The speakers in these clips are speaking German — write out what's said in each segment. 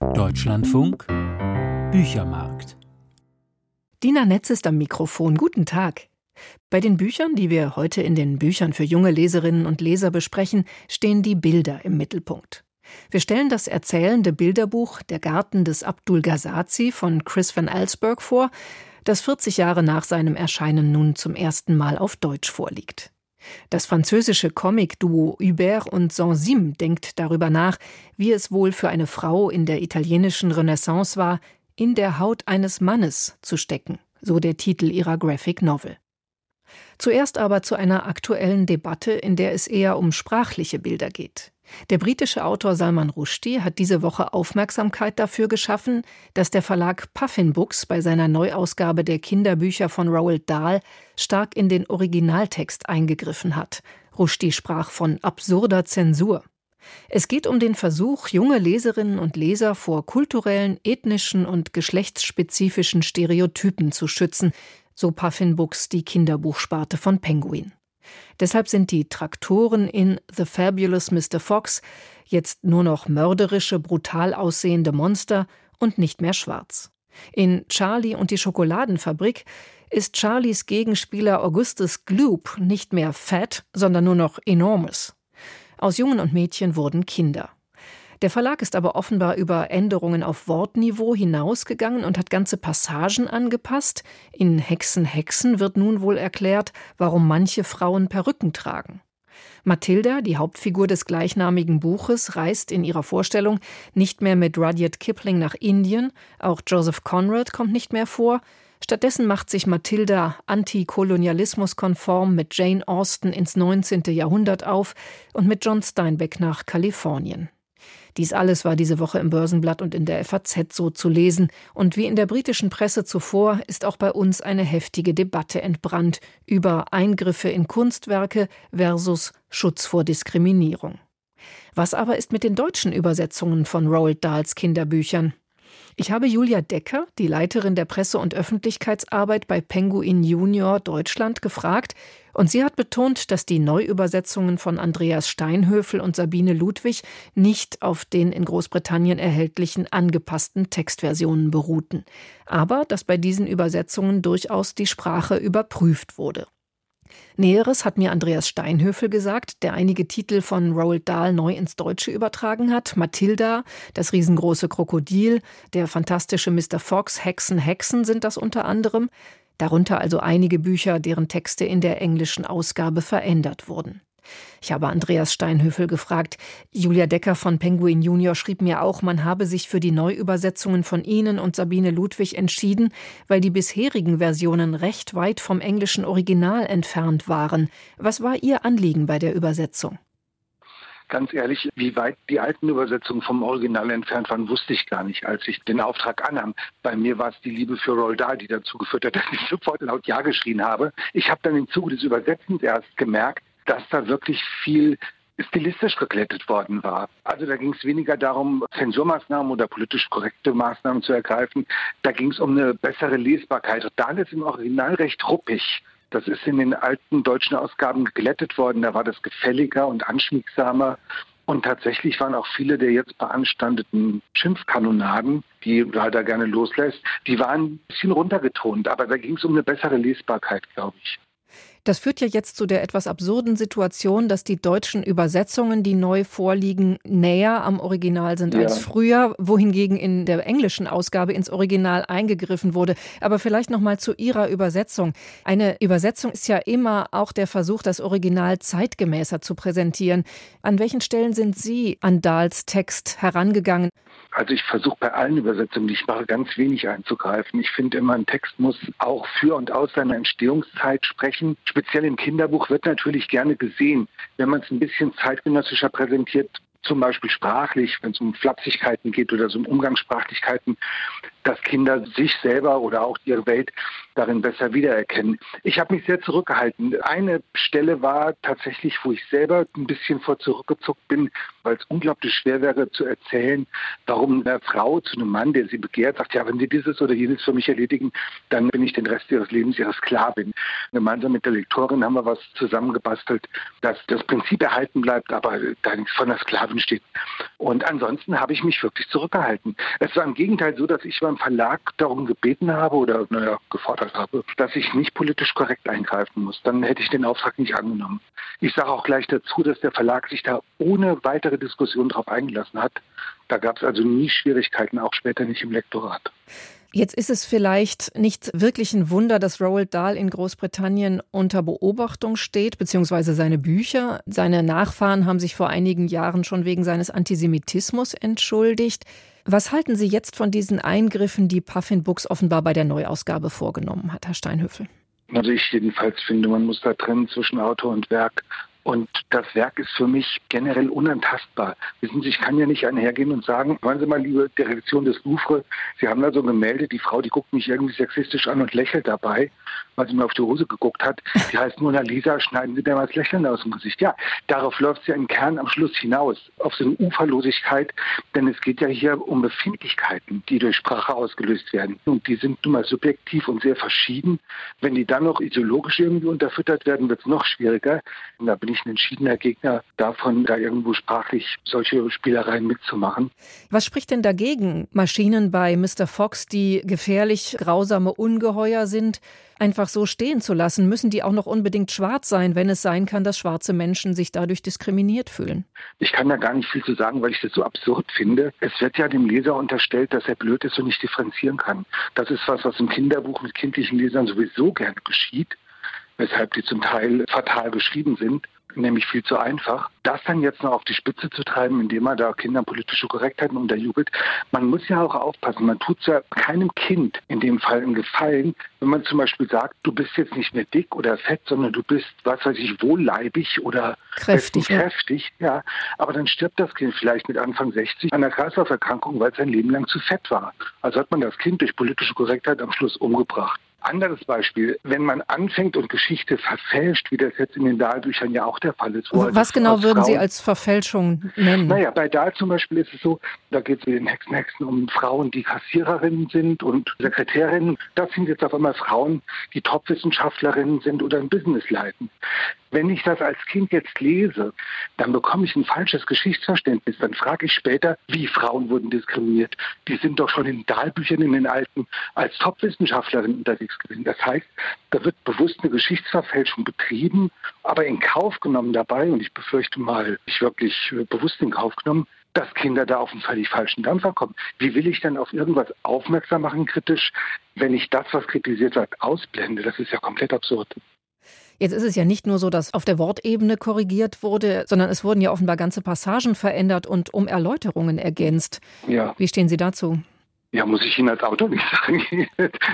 Deutschlandfunk Büchermarkt. Dina Netz ist am Mikrofon. Guten Tag. Bei den Büchern, die wir heute in den Büchern für junge Leserinnen und Leser besprechen, stehen die Bilder im Mittelpunkt. Wir stellen das erzählende Bilderbuch Der Garten des Abdul Ghazazi von Chris van Allsburg vor, das 40 Jahre nach seinem Erscheinen nun zum ersten Mal auf Deutsch vorliegt. Das französische Comic-Duo Hubert und Sansim denkt darüber nach, wie es wohl für eine Frau in der italienischen Renaissance war, in der Haut eines Mannes zu stecken, so der Titel ihrer Graphic Novel. Zuerst aber zu einer aktuellen Debatte, in der es eher um sprachliche Bilder geht. Der britische Autor Salman Rushdie hat diese Woche Aufmerksamkeit dafür geschaffen, dass der Verlag Puffin Books bei seiner Neuausgabe der Kinderbücher von Roald Dahl stark in den Originaltext eingegriffen hat. Rushdie sprach von absurder Zensur. Es geht um den Versuch, junge Leserinnen und Leser vor kulturellen, ethnischen und geschlechtsspezifischen Stereotypen zu schützen, so Puffin Books die Kinderbuchsparte von Penguin. Deshalb sind die Traktoren in The Fabulous Mr. Fox jetzt nur noch mörderische, brutal aussehende Monster und nicht mehr schwarz. In Charlie und die Schokoladenfabrik ist Charlies Gegenspieler Augustus Gloop nicht mehr fat, sondern nur noch enormous. Aus Jungen und Mädchen wurden Kinder. Der Verlag ist aber offenbar über Änderungen auf Wortniveau hinausgegangen und hat ganze Passagen angepasst. In Hexen Hexen wird nun wohl erklärt, warum manche Frauen Perücken tragen. Mathilda, die Hauptfigur des gleichnamigen Buches, reist in ihrer Vorstellung nicht mehr mit Rudyard Kipling nach Indien, auch Joseph Conrad kommt nicht mehr vor, Stattdessen macht sich Mathilda antikolonialismuskonform mit Jane Austen ins 19. Jahrhundert auf und mit John Steinbeck nach Kalifornien. Dies alles war diese Woche im Börsenblatt und in der FAZ so zu lesen, und wie in der britischen Presse zuvor ist auch bei uns eine heftige Debatte entbrannt über Eingriffe in Kunstwerke versus Schutz vor Diskriminierung. Was aber ist mit den deutschen Übersetzungen von Roald Dahls Kinderbüchern? Ich habe Julia Decker, die Leiterin der Presse- und Öffentlichkeitsarbeit bei Penguin Junior Deutschland, gefragt, und sie hat betont, dass die Neuübersetzungen von Andreas Steinhöfel und Sabine Ludwig nicht auf den in Großbritannien erhältlichen angepassten Textversionen beruhten, aber dass bei diesen Übersetzungen durchaus die Sprache überprüft wurde. Näheres hat mir Andreas Steinhöfel gesagt, der einige Titel von Roald Dahl neu ins Deutsche übertragen hat. Mathilda, das riesengroße Krokodil, der fantastische Mr. Fox, Hexen, Hexen sind das unter anderem. Darunter also einige Bücher, deren Texte in der englischen Ausgabe verändert wurden. Ich habe Andreas Steinhöfel gefragt. Julia Decker von Penguin Junior schrieb mir auch, man habe sich für die Neuübersetzungen von Ihnen und Sabine Ludwig entschieden, weil die bisherigen Versionen recht weit vom englischen Original entfernt waren. Was war Ihr Anliegen bei der Übersetzung? Ganz ehrlich, wie weit die alten Übersetzungen vom Original entfernt waren, wusste ich gar nicht, als ich den Auftrag annahm. Bei mir war es die Liebe für Roald die dazu geführt hat, dass ich sofort laut Ja geschrien habe. Ich habe dann im Zuge des Übersetzens erst gemerkt, dass da wirklich viel stilistisch geglättet worden war. Also da ging es weniger darum, Zensurmaßnahmen oder politisch korrekte Maßnahmen zu ergreifen. Da ging es um eine bessere Lesbarkeit. Und da ist im Original recht ruppig. Das ist in den alten deutschen Ausgaben geglättet worden. Da war das gefälliger und anschmiegsamer. Und tatsächlich waren auch viele der jetzt beanstandeten Schimpfkanonaden, die leider gerne loslässt, die waren ein bisschen runtergetont. Aber da ging es um eine bessere Lesbarkeit, glaube ich. Das führt ja jetzt zu der etwas absurden Situation, dass die deutschen Übersetzungen, die neu vorliegen, näher am Original sind ja. als früher, wohingegen in der englischen Ausgabe ins Original eingegriffen wurde. Aber vielleicht noch mal zu Ihrer Übersetzung. Eine Übersetzung ist ja immer auch der Versuch, das Original zeitgemäßer zu präsentieren. An welchen Stellen sind Sie an Dahls Text herangegangen? Also ich versuche bei allen Übersetzungen, die ich mache, ganz wenig einzugreifen. Ich finde immer, ein Text muss auch für und aus seiner Entstehungszeit sprechen. Speziell im Kinderbuch wird natürlich gerne gesehen, wenn man es ein bisschen zeitgenössischer präsentiert, zum Beispiel sprachlich, wenn es um Flapsigkeiten geht oder so um Umgangssprachlichkeiten, dass Kinder sich selber oder auch ihre Welt darin besser wiedererkennen. Ich habe mich sehr zurückgehalten. Eine Stelle war tatsächlich, wo ich selber ein bisschen vor zurückgezuckt bin, weil es unglaublich schwer wäre zu erzählen, warum eine Frau zu einem Mann, der sie begehrt, sagt, ja, wenn Sie dieses oder jenes für mich erledigen, dann bin ich den Rest Ihres Lebens Ihre Sklavin. Gemeinsam mit der Lektorin haben wir was zusammengebastelt, dass das Prinzip erhalten bleibt, aber da nichts von der Sklavin steht. Und ansonsten habe ich mich wirklich zurückgehalten. Es war im Gegenteil so, dass ich beim Verlag darum gebeten habe oder naja, gefordert habe, dass ich nicht politisch korrekt eingreifen muss. Dann hätte ich den Auftrag nicht angenommen. Ich sage auch gleich dazu, dass der Verlag sich da ohne weitere Diskussion darauf eingelassen hat. Da gab es also nie Schwierigkeiten, auch später nicht im Lektorat. Jetzt ist es vielleicht nicht wirklich ein Wunder, dass Roald Dahl in Großbritannien unter Beobachtung steht, beziehungsweise seine Bücher. Seine Nachfahren haben sich vor einigen Jahren schon wegen seines Antisemitismus entschuldigt. Was halten Sie jetzt von diesen Eingriffen, die Puffin Books offenbar bei der Neuausgabe vorgenommen hat, Herr Steinhöfel? Also ich jedenfalls finde, man muss da trennen zwischen Autor und Werk. Und das Werk ist für mich generell unantastbar. Wissen Sie, ich kann ja nicht einhergehen und sagen, hören Sie mal, liebe Direktion des Louvre, Sie haben da so ein Gemälde, die Frau, die guckt mich irgendwie sexistisch an und lächelt dabei, weil sie mir auf die Hose geguckt hat. Die heißt Mona Lisa, schneiden Sie mir mal das Lächeln aus dem Gesicht. Ja, darauf läuft sie ja im Kern am Schluss hinaus, auf so eine Uferlosigkeit, denn es geht ja hier um Befindlichkeiten, die durch Sprache ausgelöst werden. Und die sind nun mal subjektiv und sehr verschieden. Wenn die dann noch ideologisch irgendwie unterfüttert werden, wird es noch schwieriger. Und da bin ich ein entschiedener Gegner davon, da irgendwo sprachlich solche Spielereien mitzumachen. Was spricht denn dagegen? Maschinen bei Mr. Fox, die gefährlich, grausame Ungeheuer sind, einfach so stehen zu lassen? Müssen die auch noch unbedingt schwarz sein, wenn es sein kann, dass schwarze Menschen sich dadurch diskriminiert fühlen? Ich kann da gar nicht viel zu sagen, weil ich das so absurd finde. Es wird ja dem Leser unterstellt, dass er blöd ist und nicht differenzieren kann. Das ist was, was im Kinderbuch mit kindlichen Lesern sowieso gerne geschieht weshalb die zum Teil fatal geschrieben sind nämlich viel zu einfach. Das dann jetzt noch auf die Spitze zu treiben, indem man da Kindern politische Korrektheiten unterjubelt. Man muss ja auch aufpassen. Man tut ja keinem Kind in dem Fall einen Gefallen, wenn man zum Beispiel sagt, du bist jetzt nicht mehr dick oder fett, sondern du bist, was weiß ich, wohlleibig oder kräftig. kräftig ja. Aber dann stirbt das Kind vielleicht mit Anfang 60 an einer Kreislauferkrankung, weil es sein Leben lang zu fett war. Also hat man das Kind durch politische Korrektheit am Schluss umgebracht. Anderes Beispiel, wenn man anfängt und Geschichte verfälscht, wie das jetzt in den Dahlbüchern ja auch der Fall ist. Was also genau würden Frauen, Sie als Verfälschung nennen? Naja, bei Dahl zum Beispiel ist es so, da geht es in den Hexen, Hexen um Frauen, die Kassiererinnen sind und Sekretärinnen. Das sind jetzt auf einmal Frauen, die Top-Wissenschaftlerinnen sind oder ein Business leiten. Wenn ich das als Kind jetzt lese, dann bekomme ich ein falsches Geschichtsverständnis. Dann frage ich später, wie Frauen wurden diskriminiert. Die sind doch schon in Dahlbüchern in den alten als Top-Wissenschaftlerin unterwegs gewesen. Das heißt, da wird bewusst eine Geschichtsverfälschung betrieben, aber in Kauf genommen dabei, und ich befürchte mal, ich wirklich bewusst in Kauf genommen, dass Kinder da auf einen völlig falschen Dampfer kommen. Wie will ich denn auf irgendwas aufmerksam machen kritisch, wenn ich das, was kritisiert wird, ausblende? Das ist ja komplett absurd. Jetzt ist es ja nicht nur so, dass auf der Wortebene korrigiert wurde, sondern es wurden ja offenbar ganze Passagen verändert und um Erläuterungen ergänzt. Ja. Wie stehen Sie dazu? Ja, muss ich Ihnen als Autor nicht sagen.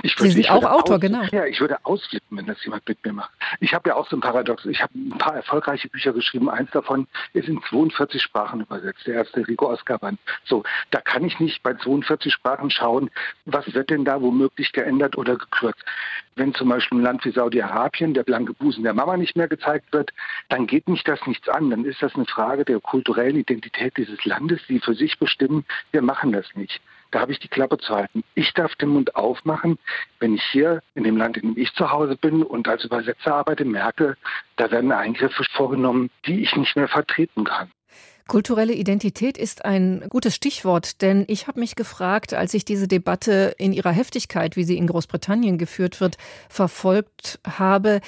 Ich würde, Sie sind auch Autor, aus, genau. Ja, ich würde ausflippen, wenn das jemand mit mir macht. Ich habe ja auch so ein Paradox. Ich habe ein paar erfolgreiche Bücher geschrieben. Eins davon ist in 42 Sprachen übersetzt. Der erste Rico Azkaban. So, da kann ich nicht bei 42 Sprachen schauen, was wird denn da womöglich geändert oder gekürzt. Wenn zum Beispiel ein Land wie Saudi-Arabien der blanke Busen der Mama nicht mehr gezeigt wird, dann geht mich das nichts an. Dann ist das eine Frage der kulturellen Identität dieses Landes, die für sich bestimmen, wir machen das nicht. Da habe ich die Klappe zu halten. Ich darf den Mund aufmachen, wenn ich hier in dem Land, in dem ich zu Hause bin und als Übersetzer arbeite, merke, da werden Eingriffe vorgenommen, die ich nicht mehr vertreten kann. Kulturelle Identität ist ein gutes Stichwort, denn ich habe mich gefragt, als ich diese Debatte in ihrer Heftigkeit, wie sie in Großbritannien geführt wird, verfolgt habe,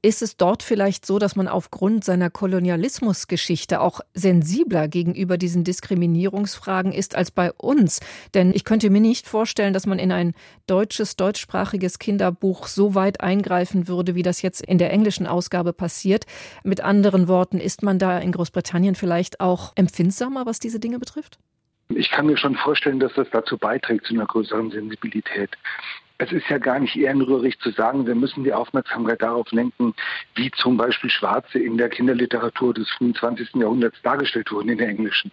ist es dort vielleicht so, dass man aufgrund seiner Kolonialismusgeschichte auch sensibler gegenüber diesen Diskriminierungsfragen ist als bei uns? Denn ich könnte mir nicht vorstellen, dass man in ein deutsches, deutschsprachiges Kinderbuch so weit eingreifen würde, wie das jetzt in der englischen Ausgabe passiert. Mit anderen Worten, ist man da in Großbritannien vielleicht auch empfindsamer, was diese Dinge betrifft? Ich kann mir schon vorstellen, dass das dazu beiträgt, zu einer größeren Sensibilität. Es ist ja gar nicht ehrenrührig zu sagen, wir müssen die Aufmerksamkeit darauf lenken, wie zum Beispiel Schwarze in der Kinderliteratur des frühen 20. Jahrhunderts dargestellt wurden in der englischen.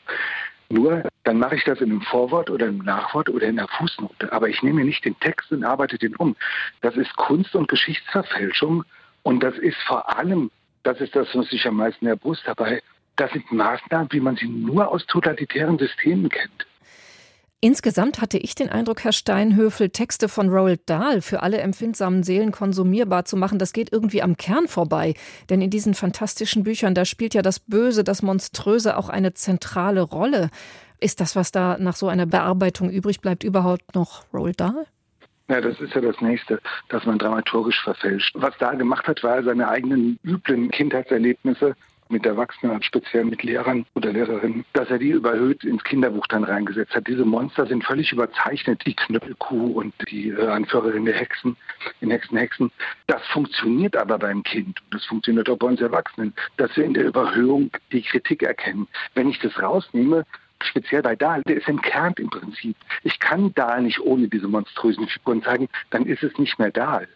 Nur dann mache ich das in einem Vorwort oder im Nachwort oder in der Fußnote. Aber ich nehme nicht den Text und arbeite den um. Das ist Kunst- und Geschichtsverfälschung und das ist vor allem, das ist das, was sich am meisten der Brust dabei, das sind Maßnahmen, wie man sie nur aus totalitären Systemen kennt. Insgesamt hatte ich den Eindruck, Herr Steinhöfel, Texte von Roald Dahl für alle empfindsamen Seelen konsumierbar zu machen, das geht irgendwie am Kern vorbei. Denn in diesen fantastischen Büchern, da spielt ja das Böse, das Monströse auch eine zentrale Rolle. Ist das, was da nach so einer Bearbeitung übrig bleibt, überhaupt noch Roald Dahl? Ja, das ist ja das Nächste, dass man dramaturgisch verfälscht. Was da gemacht hat, war seine eigenen üblen Kindheitserlebnisse mit Erwachsenen, speziell mit Lehrern oder Lehrerinnen, dass er die überhöht ins Kinderbuch dann reingesetzt hat. Diese Monster sind völlig überzeichnet, die Knüppelkuh und die äh, Anführerin der Hexen, in Hexen, Hexen. Das funktioniert aber beim Kind. Das funktioniert auch bei uns Erwachsenen, dass wir in der Überhöhung die Kritik erkennen. Wenn ich das rausnehme, speziell bei Dahl, der ist entkernt im Prinzip. Ich kann Dahl nicht ohne diese monströsen Figuren zeigen, dann ist es nicht mehr Dahl.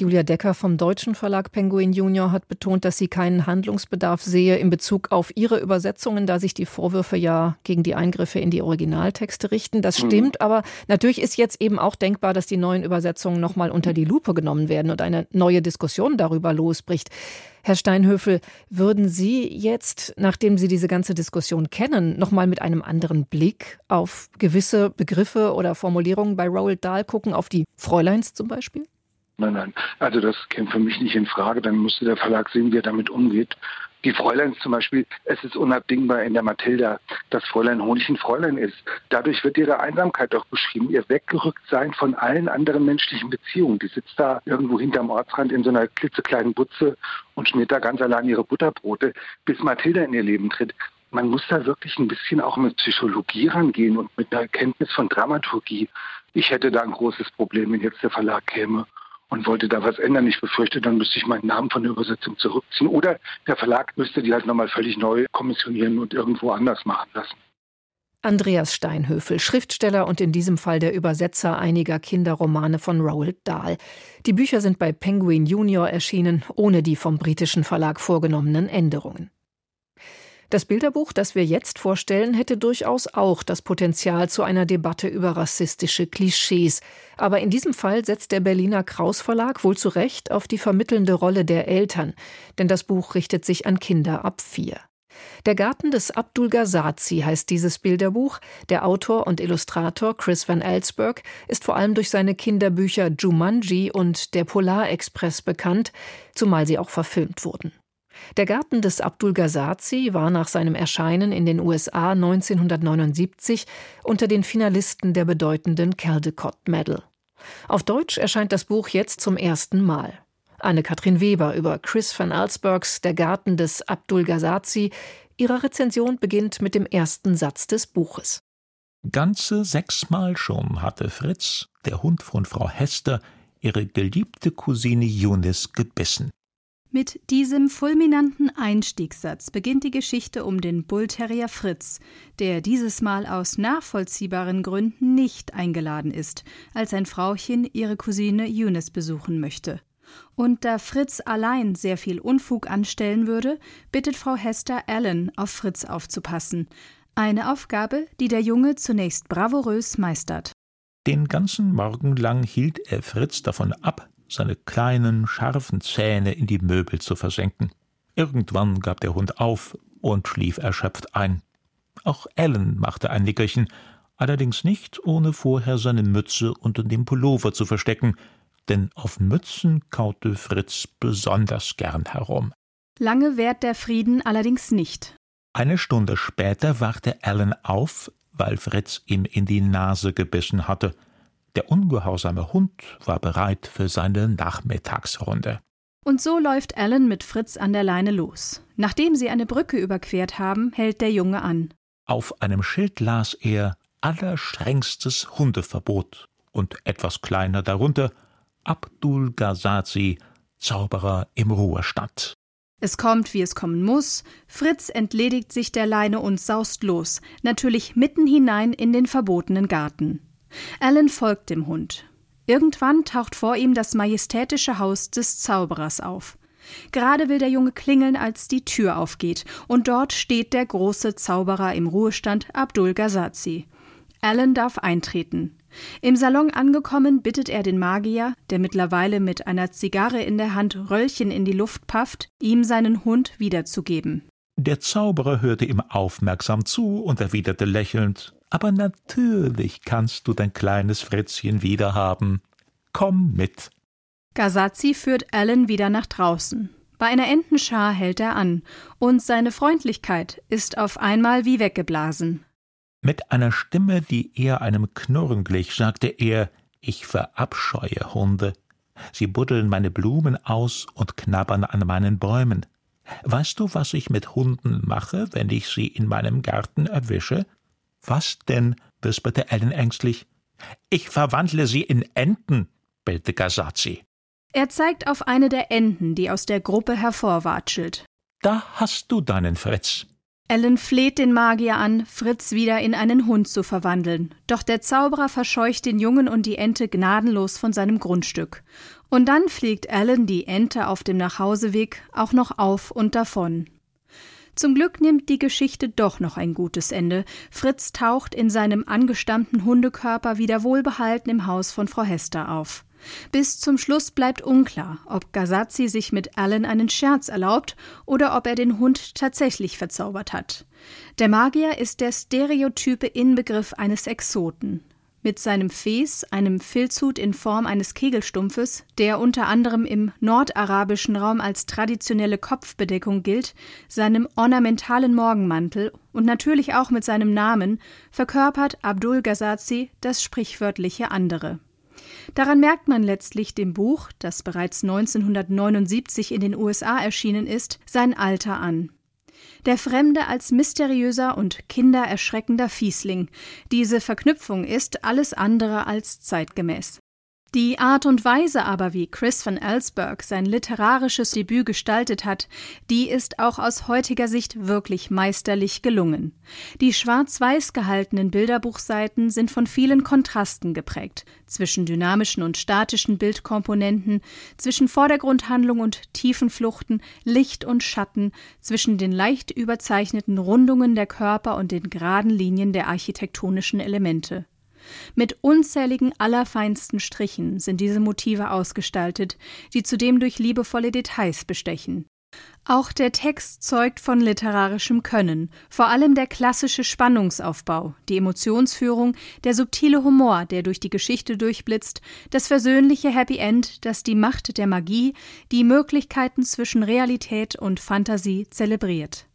Julia Decker vom deutschen Verlag Penguin Junior hat betont, dass sie keinen Handlungsbedarf sehe in Bezug auf ihre Übersetzungen, da sich die Vorwürfe ja gegen die Eingriffe in die Originaltexte richten. Das mhm. stimmt, mhm. aber natürlich ist jetzt eben auch denkbar, dass die neuen Übersetzungen nochmal unter die Lupe genommen werden und eine neue Diskussion darüber losbricht. Herr Steinhöfel, würden Sie jetzt, nachdem Sie diese ganze Diskussion kennen, nochmal mit einem anderen Blick auf gewisse Begriffe oder Formulierungen bei Roald Dahl gucken, auf die Fräuleins zum Beispiel? Nein, nein. Also das käme für mich nicht in Frage. Dann müsste der Verlag sehen, wie er damit umgeht. Die Fräuleins zum Beispiel, es ist unabdingbar in der Mathilda, dass Fräulein Honig ein Fräulein ist. Dadurch wird ihre Einsamkeit auch beschrieben, ihr Weggerücktsein von allen anderen menschlichen Beziehungen. Die sitzt da irgendwo hinterm Ortsrand in so einer klitzekleinen Butze und schmiert da ganz allein ihre Butterbrote, bis Mathilda in ihr Leben tritt. Man muss da wirklich ein bisschen auch mit Psychologie rangehen und mit einer Kenntnis von Dramaturgie. Ich hätte da ein großes Problem, wenn jetzt der Verlag käme und wollte da was ändern. Ich befürchte, dann müsste ich meinen Namen von der Übersetzung zurückziehen. Oder der Verlag müsste die halt nochmal völlig neu kommissionieren und irgendwo anders machen lassen. Andreas Steinhöfel, Schriftsteller und in diesem Fall der Übersetzer einiger Kinderromane von Roald Dahl. Die Bücher sind bei Penguin Junior erschienen, ohne die vom britischen Verlag vorgenommenen Änderungen. Das Bilderbuch, das wir jetzt vorstellen, hätte durchaus auch das Potenzial zu einer Debatte über rassistische Klischees. Aber in diesem Fall setzt der Berliner Kraus Verlag wohl zu Recht auf die vermittelnde Rolle der Eltern, denn das Buch richtet sich an Kinder ab vier. Der Garten des Abdul Gazazi heißt dieses Bilderbuch. Der Autor und Illustrator Chris Van Elsberg ist vor allem durch seine Kinderbücher Jumanji und Der Polarexpress bekannt, zumal sie auch verfilmt wurden. Der Garten des Abdul Gazazi war nach seinem Erscheinen in den USA 1979 unter den Finalisten der bedeutenden Caldecott Medal. Auf Deutsch erscheint das Buch jetzt zum ersten Mal. Anne-Kathrin Weber über Chris van Alsbergs Der Garten des Abdul Gazazi. Ihre Rezension beginnt mit dem ersten Satz des Buches. Ganze sechsmal schon hatte Fritz, der Hund von Frau Hester, ihre geliebte Cousine Yunis gebissen. Mit diesem fulminanten Einstiegssatz beginnt die Geschichte um den Bullterrier Fritz, der dieses Mal aus nachvollziehbaren Gründen nicht eingeladen ist, als ein Frauchen ihre Cousine Eunice besuchen möchte. Und da Fritz allein sehr viel Unfug anstellen würde, bittet Frau Hester Allen, auf Fritz aufzupassen. Eine Aufgabe, die der Junge zunächst bravourös meistert. Den ganzen Morgen lang hielt er Fritz davon ab, seine kleinen, scharfen Zähne in die Möbel zu versenken. Irgendwann gab der Hund auf und schlief erschöpft ein. Auch Ellen machte ein Nickerchen, allerdings nicht, ohne vorher seine Mütze unter dem Pullover zu verstecken, denn auf Mützen kaute Fritz besonders gern herum. Lange währt der Frieden allerdings nicht. Eine Stunde später wachte Ellen auf, weil Fritz ihm in die Nase gebissen hatte – der ungehorsame Hund war bereit für seine Nachmittagsrunde. Und so läuft Alan mit Fritz an der Leine los. Nachdem sie eine Brücke überquert haben, hält der Junge an. Auf einem Schild las er allerstrengstes Hundeverbot und etwas kleiner darunter Abdul Gazazi, Zauberer im Ruhestand. Es kommt, wie es kommen muss. Fritz entledigt sich der Leine und saust los, natürlich mitten hinein in den verbotenen Garten. Alan folgt dem Hund. Irgendwann taucht vor ihm das majestätische Haus des Zauberers auf. Gerade will der Junge klingeln, als die Tür aufgeht, und dort steht der große Zauberer im Ruhestand Abdul Gazazi. Alan darf eintreten. Im Salon angekommen, bittet er den Magier, der mittlerweile mit einer Zigarre in der Hand Röllchen in die Luft pafft, ihm seinen Hund wiederzugeben. Der Zauberer hörte ihm aufmerksam zu und erwiderte lächelnd Aber natürlich kannst du dein kleines Fritzchen wiederhaben. Komm mit. Gasazi führt Alan wieder nach draußen. Bei einer Entenschar hält er an, und seine Freundlichkeit ist auf einmal wie weggeblasen. Mit einer Stimme, die eher einem Knurren glich, sagte er Ich verabscheue Hunde. Sie buddeln meine Blumen aus und knabbern an meinen Bäumen. Weißt du, was ich mit Hunden mache, wenn ich sie in meinem Garten erwische? Was denn? wisperte Ellen ängstlich. Ich verwandle sie in Enten, bellte Gasazi. Er zeigt auf eine der Enten, die aus der Gruppe hervorwatschelt. Da hast du deinen Fritz. Ellen fleht den Magier an, Fritz wieder in einen Hund zu verwandeln. Doch der Zauberer verscheucht den Jungen und die Ente gnadenlos von seinem Grundstück. Und dann fliegt Alan die Ente auf dem Nachhauseweg auch noch auf und davon. Zum Glück nimmt die Geschichte doch noch ein gutes Ende. Fritz taucht in seinem angestammten Hundekörper wieder wohlbehalten im Haus von Frau Hester auf. Bis zum Schluss bleibt unklar, ob Gasazi sich mit Alan einen Scherz erlaubt oder ob er den Hund tatsächlich verzaubert hat. Der Magier ist der stereotype Inbegriff eines Exoten. Mit seinem Fes, einem Filzhut in Form eines Kegelstumpfes, der unter anderem im nordarabischen Raum als traditionelle Kopfbedeckung gilt, seinem ornamentalen Morgenmantel und natürlich auch mit seinem Namen, verkörpert Abdul Gasazi das sprichwörtliche andere. Daran merkt man letztlich dem Buch, das bereits 1979 in den USA erschienen ist, sein Alter an. Der Fremde als mysteriöser und kindererschreckender Fiesling. Diese Verknüpfung ist alles andere als zeitgemäß. Die Art und Weise aber, wie Chris van Ellsberg sein literarisches Debüt gestaltet hat, die ist auch aus heutiger Sicht wirklich meisterlich gelungen. Die schwarz-weiß gehaltenen Bilderbuchseiten sind von vielen Kontrasten geprägt, zwischen dynamischen und statischen Bildkomponenten, zwischen Vordergrundhandlung und Tiefenfluchten, Licht und Schatten, zwischen den leicht überzeichneten Rundungen der Körper und den geraden Linien der architektonischen Elemente. Mit unzähligen allerfeinsten Strichen sind diese Motive ausgestaltet, die zudem durch liebevolle Details bestechen. Auch der Text zeugt von literarischem Können, vor allem der klassische Spannungsaufbau, die Emotionsführung, der subtile Humor, der durch die Geschichte durchblitzt, das versöhnliche Happy End, das die Macht der Magie, die Möglichkeiten zwischen Realität und Fantasie zelebriert.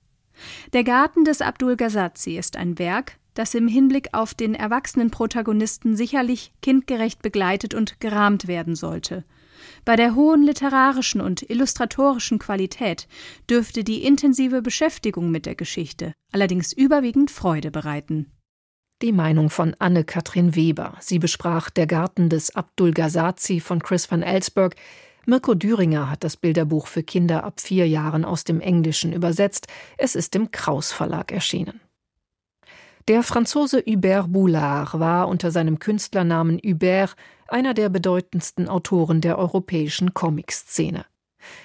Der Garten des Abdul Gasazi ist ein Werk, das im Hinblick auf den erwachsenen Protagonisten sicherlich kindgerecht begleitet und gerahmt werden sollte. Bei der hohen literarischen und illustratorischen Qualität dürfte die intensive Beschäftigung mit der Geschichte allerdings überwiegend Freude bereiten. Die Meinung von Anne-Kathrin Weber. Sie besprach Der Garten des Abdul Gazazi von Chris van Ellsberg. Mirko Düringer hat das Bilderbuch für Kinder ab vier Jahren aus dem Englischen übersetzt. Es ist im Kraus Verlag erschienen. Der Franzose Hubert Boulard war unter seinem Künstlernamen Hubert einer der bedeutendsten Autoren der europäischen Comic-Szene.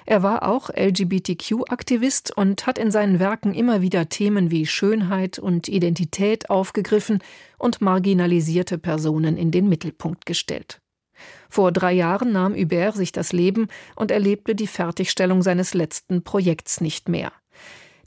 Er war auch LGBTQ-Aktivist und hat in seinen Werken immer wieder Themen wie Schönheit und Identität aufgegriffen und marginalisierte Personen in den Mittelpunkt gestellt. Vor drei Jahren nahm Hubert sich das Leben und erlebte die Fertigstellung seines letzten Projekts nicht mehr.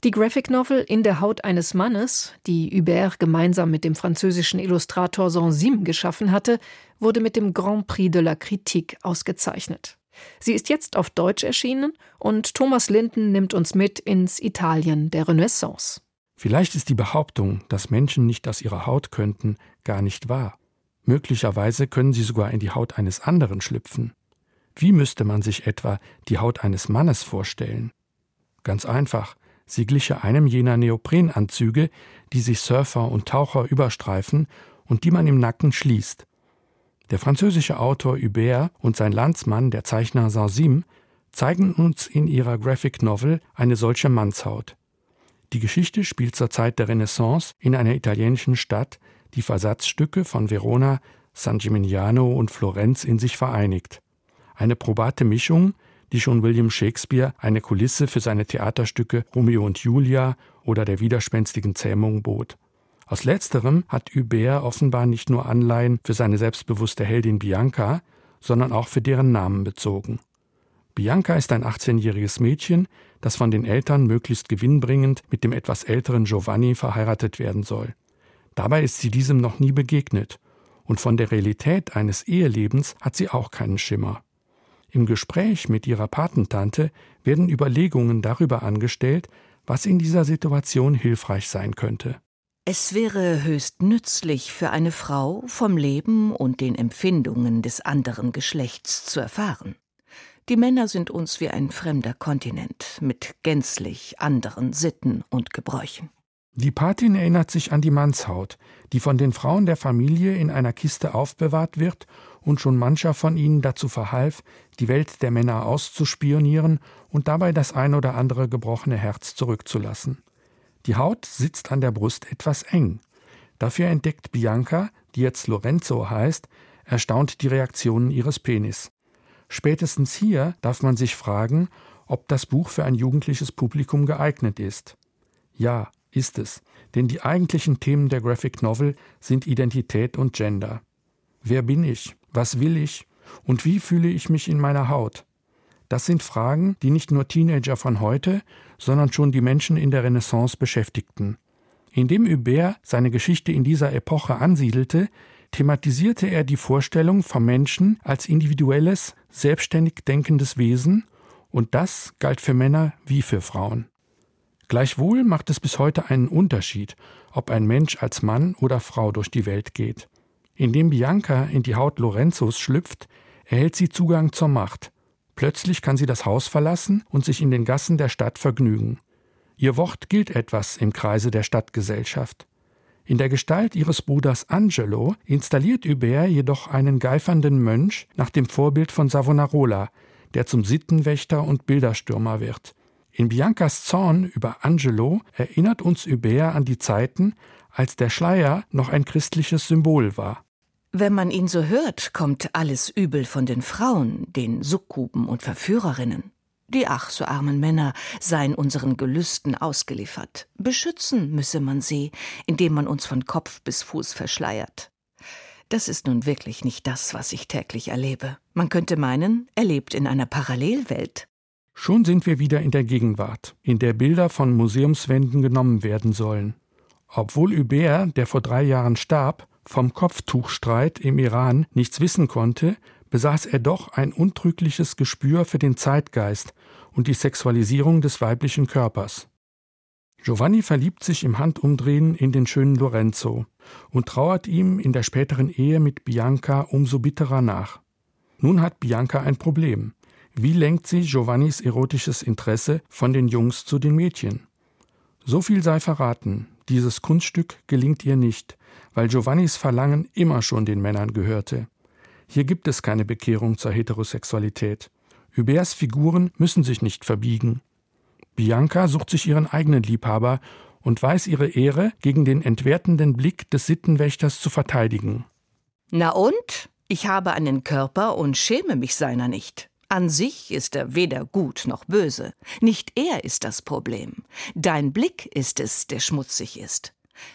Die Graphic Novel In der Haut eines Mannes, die Hubert gemeinsam mit dem französischen Illustrator Sansim geschaffen hatte, wurde mit dem Grand Prix de la Critique ausgezeichnet. Sie ist jetzt auf Deutsch erschienen und Thomas Linden nimmt uns mit ins Italien der Renaissance. Vielleicht ist die Behauptung, dass Menschen nicht aus ihrer Haut könnten, gar nicht wahr. Möglicherweise können sie sogar in die Haut eines anderen schlüpfen. Wie müsste man sich etwa die Haut eines Mannes vorstellen? Ganz einfach, Sie gliche einem jener Neoprenanzüge, die sich Surfer und Taucher überstreifen und die man im Nacken schließt. Der französische Autor Hubert und sein Landsmann, der Zeichner Sansim, zeigen uns in ihrer Graphic Novel eine solche Mannshaut. Die Geschichte spielt zur Zeit der Renaissance in einer italienischen Stadt, die Versatzstücke von Verona, San Gimignano und Florenz in sich vereinigt. Eine probate Mischung, die schon William Shakespeare eine Kulisse für seine Theaterstücke Romeo und Julia oder der widerspenstigen Zähmung bot. Aus letzterem hat Hubert offenbar nicht nur Anleihen für seine selbstbewusste Heldin Bianca, sondern auch für deren Namen bezogen. Bianca ist ein 18-jähriges Mädchen, das von den Eltern möglichst gewinnbringend mit dem etwas älteren Giovanni verheiratet werden soll. Dabei ist sie diesem noch nie begegnet, und von der Realität eines Ehelebens hat sie auch keinen Schimmer. Im Gespräch mit ihrer Patentante werden Überlegungen darüber angestellt, was in dieser Situation hilfreich sein könnte. Es wäre höchst nützlich für eine Frau, vom Leben und den Empfindungen des anderen Geschlechts zu erfahren. Die Männer sind uns wie ein fremder Kontinent mit gänzlich anderen Sitten und Gebräuchen. Die Patin erinnert sich an die Mannshaut, die von den Frauen der Familie in einer Kiste aufbewahrt wird und schon mancher von ihnen dazu verhalf, die Welt der Männer auszuspionieren und dabei das ein oder andere gebrochene Herz zurückzulassen. Die Haut sitzt an der Brust etwas eng. Dafür entdeckt Bianca, die jetzt Lorenzo heißt, erstaunt die Reaktionen ihres Penis. Spätestens hier darf man sich fragen, ob das Buch für ein jugendliches Publikum geeignet ist. Ja, ist es, denn die eigentlichen Themen der Graphic Novel sind Identität und Gender. Wer bin ich? Was will ich? Und wie fühle ich mich in meiner Haut? Das sind Fragen, die nicht nur Teenager von heute, sondern schon die Menschen in der Renaissance beschäftigten. Indem Hubert seine Geschichte in dieser Epoche ansiedelte, thematisierte er die Vorstellung vom Menschen als individuelles, selbstständig denkendes Wesen, und das galt für Männer wie für Frauen. Gleichwohl macht es bis heute einen Unterschied, ob ein Mensch als Mann oder Frau durch die Welt geht. Indem Bianca in die Haut Lorenzos schlüpft, erhält sie Zugang zur Macht, Plötzlich kann sie das Haus verlassen und sich in den Gassen der Stadt vergnügen. Ihr Wort gilt etwas im Kreise der Stadtgesellschaft. In der Gestalt ihres Bruders Angelo installiert Hubert jedoch einen geifernden Mönch nach dem Vorbild von Savonarola, der zum Sittenwächter und Bilderstürmer wird. In Biancas Zorn über Angelo erinnert uns Hubert an die Zeiten, als der Schleier noch ein christliches Symbol war. Wenn man ihn so hört, kommt alles übel von den Frauen, den Sukkuben und Verführerinnen. Die ach so armen Männer seien unseren Gelüsten ausgeliefert. Beschützen müsse man sie, indem man uns von Kopf bis Fuß verschleiert. Das ist nun wirklich nicht das, was ich täglich erlebe. Man könnte meinen, er lebt in einer Parallelwelt. Schon sind wir wieder in der Gegenwart, in der Bilder von Museumswänden genommen werden sollen. Obwohl Hubert, der vor drei Jahren starb, vom Kopftuchstreit im Iran nichts wissen konnte, besaß er doch ein untrügliches Gespür für den Zeitgeist und die Sexualisierung des weiblichen Körpers. Giovanni verliebt sich im Handumdrehen in den schönen Lorenzo und trauert ihm in der späteren Ehe mit Bianca umso bitterer nach. Nun hat Bianca ein Problem. Wie lenkt sie Giovannis erotisches Interesse von den Jungs zu den Mädchen? So viel sei verraten, dieses Kunststück gelingt ihr nicht, weil Giovannis Verlangen immer schon den Männern gehörte. Hier gibt es keine Bekehrung zur Heterosexualität. Huberts Figuren müssen sich nicht verbiegen. Bianca sucht sich ihren eigenen Liebhaber und weiß ihre Ehre gegen den entwertenden Blick des Sittenwächters zu verteidigen. Na und? Ich habe einen Körper und schäme mich seiner nicht. An sich ist er weder gut noch böse. Nicht er ist das Problem. Dein Blick ist es, der schmutzig ist.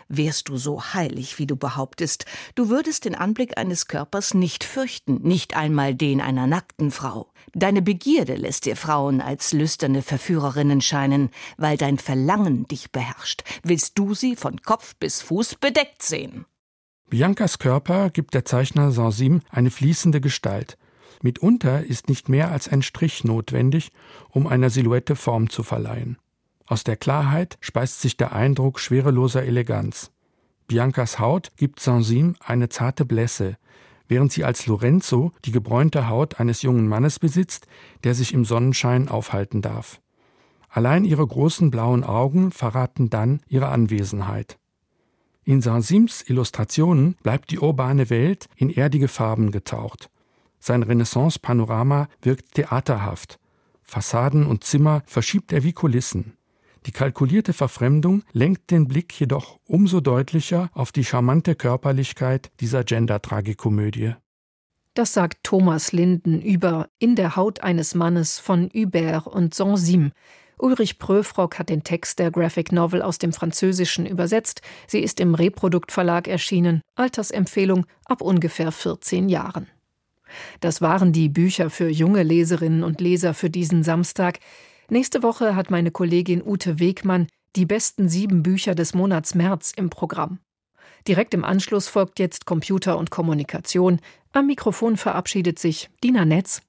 Wärst du so heilig, wie du behauptest, du würdest den Anblick eines Körpers nicht fürchten, nicht einmal den einer nackten Frau. Deine Begierde lässt dir Frauen als lüsterne Verführerinnen scheinen, weil dein Verlangen dich beherrscht. Willst du sie von Kopf bis Fuß bedeckt sehen? Biancas Körper gibt der Zeichner Sansim eine fließende Gestalt. Mitunter ist nicht mehr als ein Strich notwendig, um einer Silhouette Form zu verleihen. Aus der Klarheit speist sich der Eindruck schwereloser Eleganz. Biancas Haut gibt Sansim eine zarte Blässe, während sie als Lorenzo die gebräunte Haut eines jungen Mannes besitzt, der sich im Sonnenschein aufhalten darf. Allein ihre großen blauen Augen verraten dann ihre Anwesenheit. In Sansims Illustrationen bleibt die urbane Welt in erdige Farben getaucht. Sein Renaissance-Panorama wirkt theaterhaft. Fassaden und Zimmer verschiebt er wie Kulissen. Die kalkulierte Verfremdung lenkt den Blick jedoch umso deutlicher auf die charmante Körperlichkeit dieser Gender-Tragikomödie. Das sagt Thomas Linden über In der Haut eines Mannes von Hubert und Sansim. Ulrich Pröfrock hat den Text der Graphic Novel aus dem Französischen übersetzt. Sie ist im Reprodukt Verlag erschienen. Altersempfehlung ab ungefähr 14 Jahren. Das waren die Bücher für junge Leserinnen und Leser für diesen Samstag. Nächste Woche hat meine Kollegin Ute Wegmann die besten sieben Bücher des Monats März im Programm. Direkt im Anschluss folgt jetzt Computer und Kommunikation. Am Mikrofon verabschiedet sich Dina Netz.